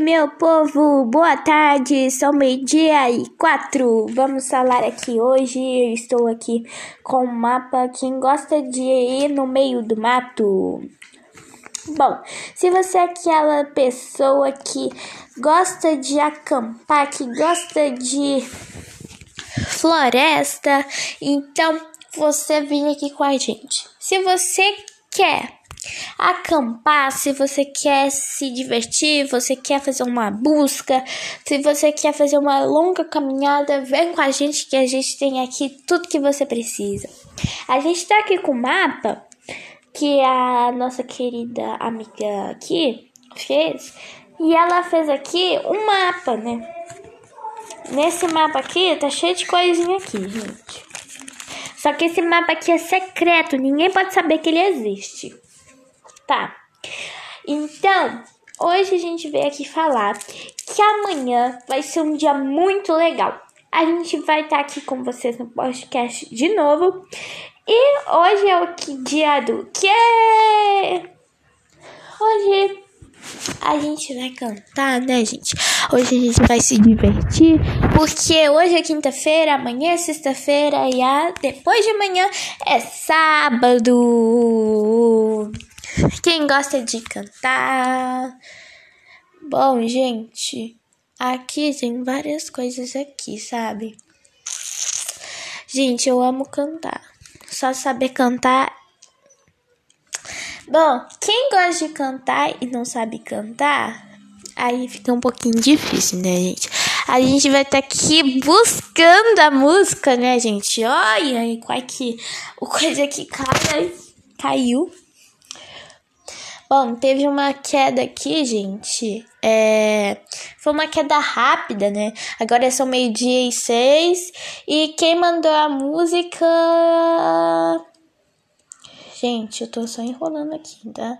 meu povo? Boa tarde, são meio-dia e quatro. Vamos falar aqui hoje. Eu estou aqui com um mapa. Quem gosta de ir no meio do mato? Bom, se você é aquela pessoa que gosta de acampar, que gosta de floresta, então você vem aqui com a gente. Se você quer acampar, se você quer se divertir, você quer fazer uma busca, se você quer fazer uma longa caminhada, vem com a gente que a gente tem aqui tudo que você precisa. A gente tá aqui com o mapa que a nossa querida amiga aqui fez e ela fez aqui um mapa, né? Nesse mapa aqui tá cheio de coisinha aqui, gente. Só que esse mapa aqui é secreto, ninguém pode saber que ele existe. Tá. Então, hoje a gente veio aqui falar que amanhã vai ser um dia muito legal. A gente vai estar tá aqui com vocês no podcast de novo. E hoje é o que dia do quê? Hoje a gente vai cantar, né, gente? Hoje a gente vai se divertir, porque hoje é quinta-feira, amanhã é sexta-feira e a depois de amanhã é sábado. Quem gosta de cantar? Bom, gente, aqui tem várias coisas aqui, sabe? Gente, eu amo cantar. Só saber cantar. Bom, quem gosta de cantar e não sabe cantar, aí fica um pouquinho difícil, né, gente? A gente vai estar tá aqui buscando a música, né, gente? Olha, qual que o coisa que cai, caiu. Bom, teve uma queda aqui, gente. É... Foi uma queda rápida, né? Agora são meio-dia e seis. E quem mandou a música. Gente, eu tô só enrolando aqui, tá?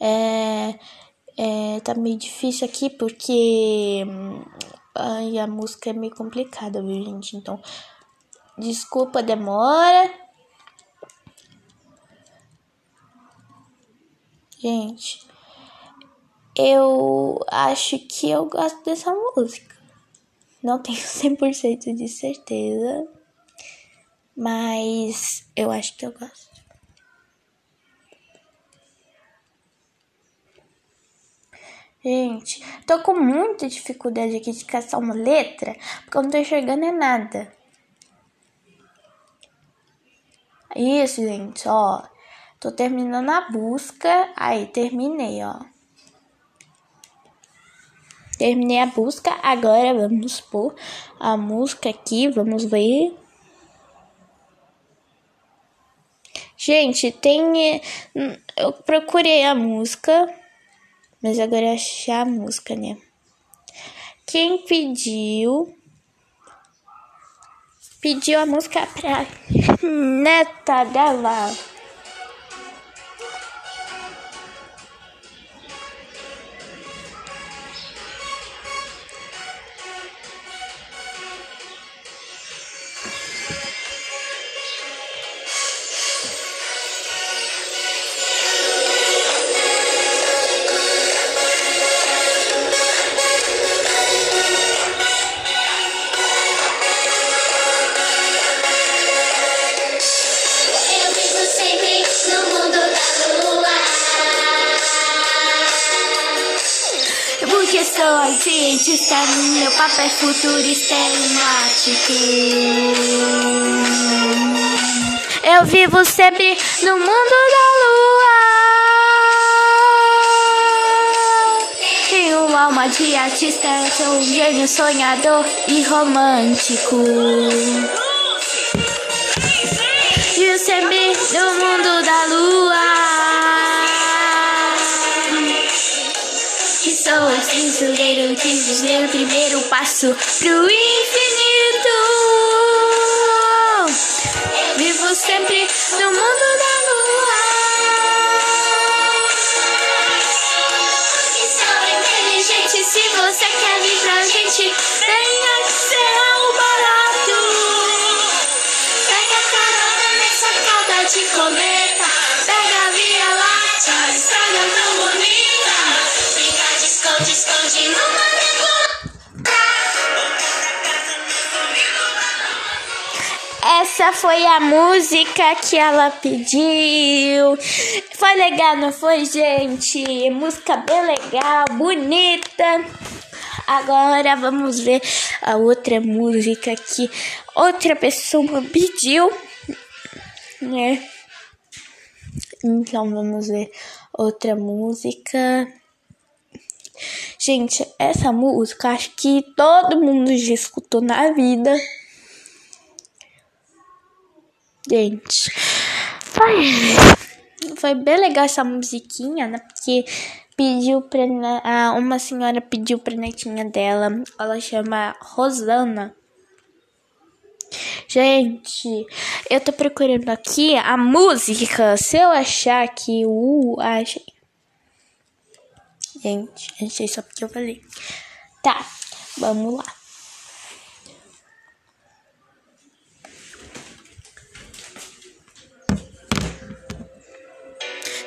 É. É, tá meio difícil aqui porque ai, a música é meio complicada, viu, gente? Então, desculpa a demora. Gente, eu acho que eu gosto dessa música. Não tenho 100% de certeza, mas eu acho que eu gosto. Gente, tô com muita dificuldade aqui de caçar uma letra, porque eu não tô enxergando é nada. Isso, gente, ó. Tô terminando a busca. Aí, terminei, ó. Terminei a busca. Agora vamos pôr a música aqui. Vamos ver. Gente, tem. Eu procurei a música. Mas agora é achar a música, né? Quem pediu. Pediu a música pra neta dela. Porque sou cientista, meu papel é futurista emblemático. Eu vivo sempre no mundo da lua. Tenho alma de artista, sou um gênio sonhador e romântico. Vivo sempre no mundo da lua. O que diz meu primeiro passo pro infinito. Vivo sempre no mundo da lua. Sou inteligente, se você quer vir pra gente, venha que será o barato. Pega carona nessa cauda de cometa, Essa foi a música que ela pediu. Foi legal, não foi, gente? Música bem legal, bonita. Agora vamos ver a outra música que outra pessoa pediu, né? Então vamos ver outra música. Gente, essa música acho que todo mundo já escutou na vida. Gente, foi, foi bem legal essa musiquinha, né? Porque pediu pra. Uma senhora pediu pra netinha dela. Ela chama Rosana. Gente, eu tô procurando aqui a música. Se eu achar que uh, achei. Gente, achei só porque eu falei. Tá, vamos lá.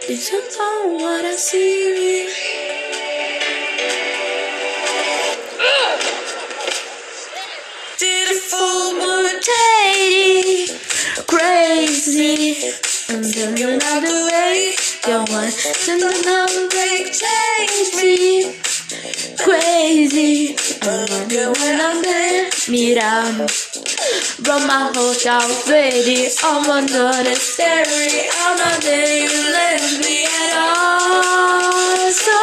This is all what I see. Did it full mortality crazy and another don't want to know they change me. Crazy. I wonder when I'm there mirando Run my hotel ready. I'm under the stereo. I'm not there you left me at all. So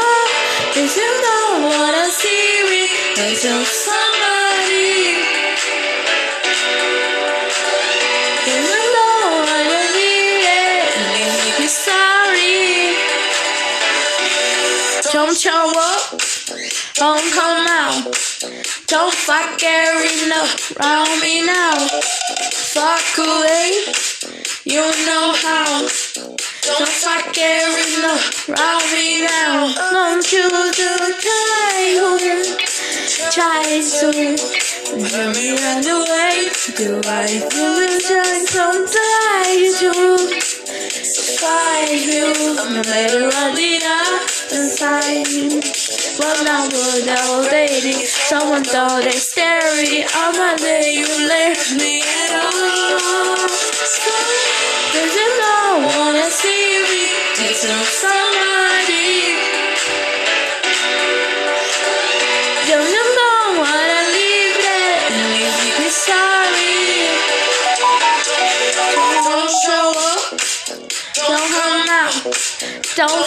if you don't wanna see me Then tell Don't show up Don't come out don't fuck everything around me now. Fuck away, you know how. Don't fuck everything around me now. Don't you do try, try to let me run away. Do I feel try sometimes to fight you? No matter what did I inside. Well, now would old lady. Someone thought they scary. I'm a day you left me at all. Cause you don't wanna see me. Tell somebody.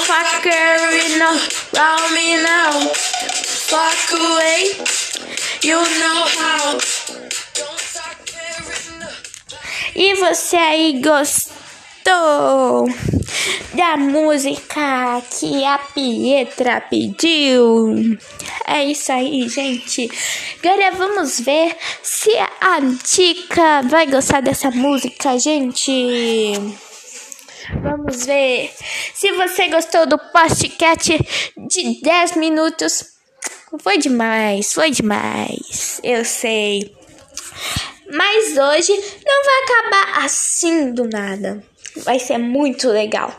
Fuck me now. Fuck away. You know how. E você aí gostou da música que a Pietra pediu? É isso aí, gente. Agora vamos ver se a Tica vai gostar dessa música, gente. Vamos ver. Se você gostou do podcast de 10 minutos, foi demais, foi demais. Eu sei. Mas hoje não vai acabar assim do nada. Vai ser muito legal.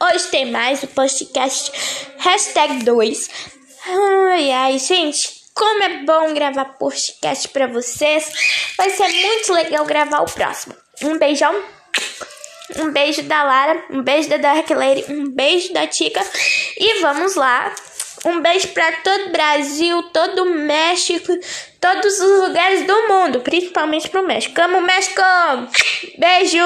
Hoje tem mais o podcast hashtag 2. Ai, ai, gente. Como é bom gravar podcast pra vocês. Vai ser muito legal gravar o próximo. Um beijão. Um beijo da Lara, um beijo da Dark Lady, um beijo da Tica. E vamos lá. Um beijo para todo o Brasil, todo o México, todos os lugares do mundo, principalmente pro México. Amo México! Beijo!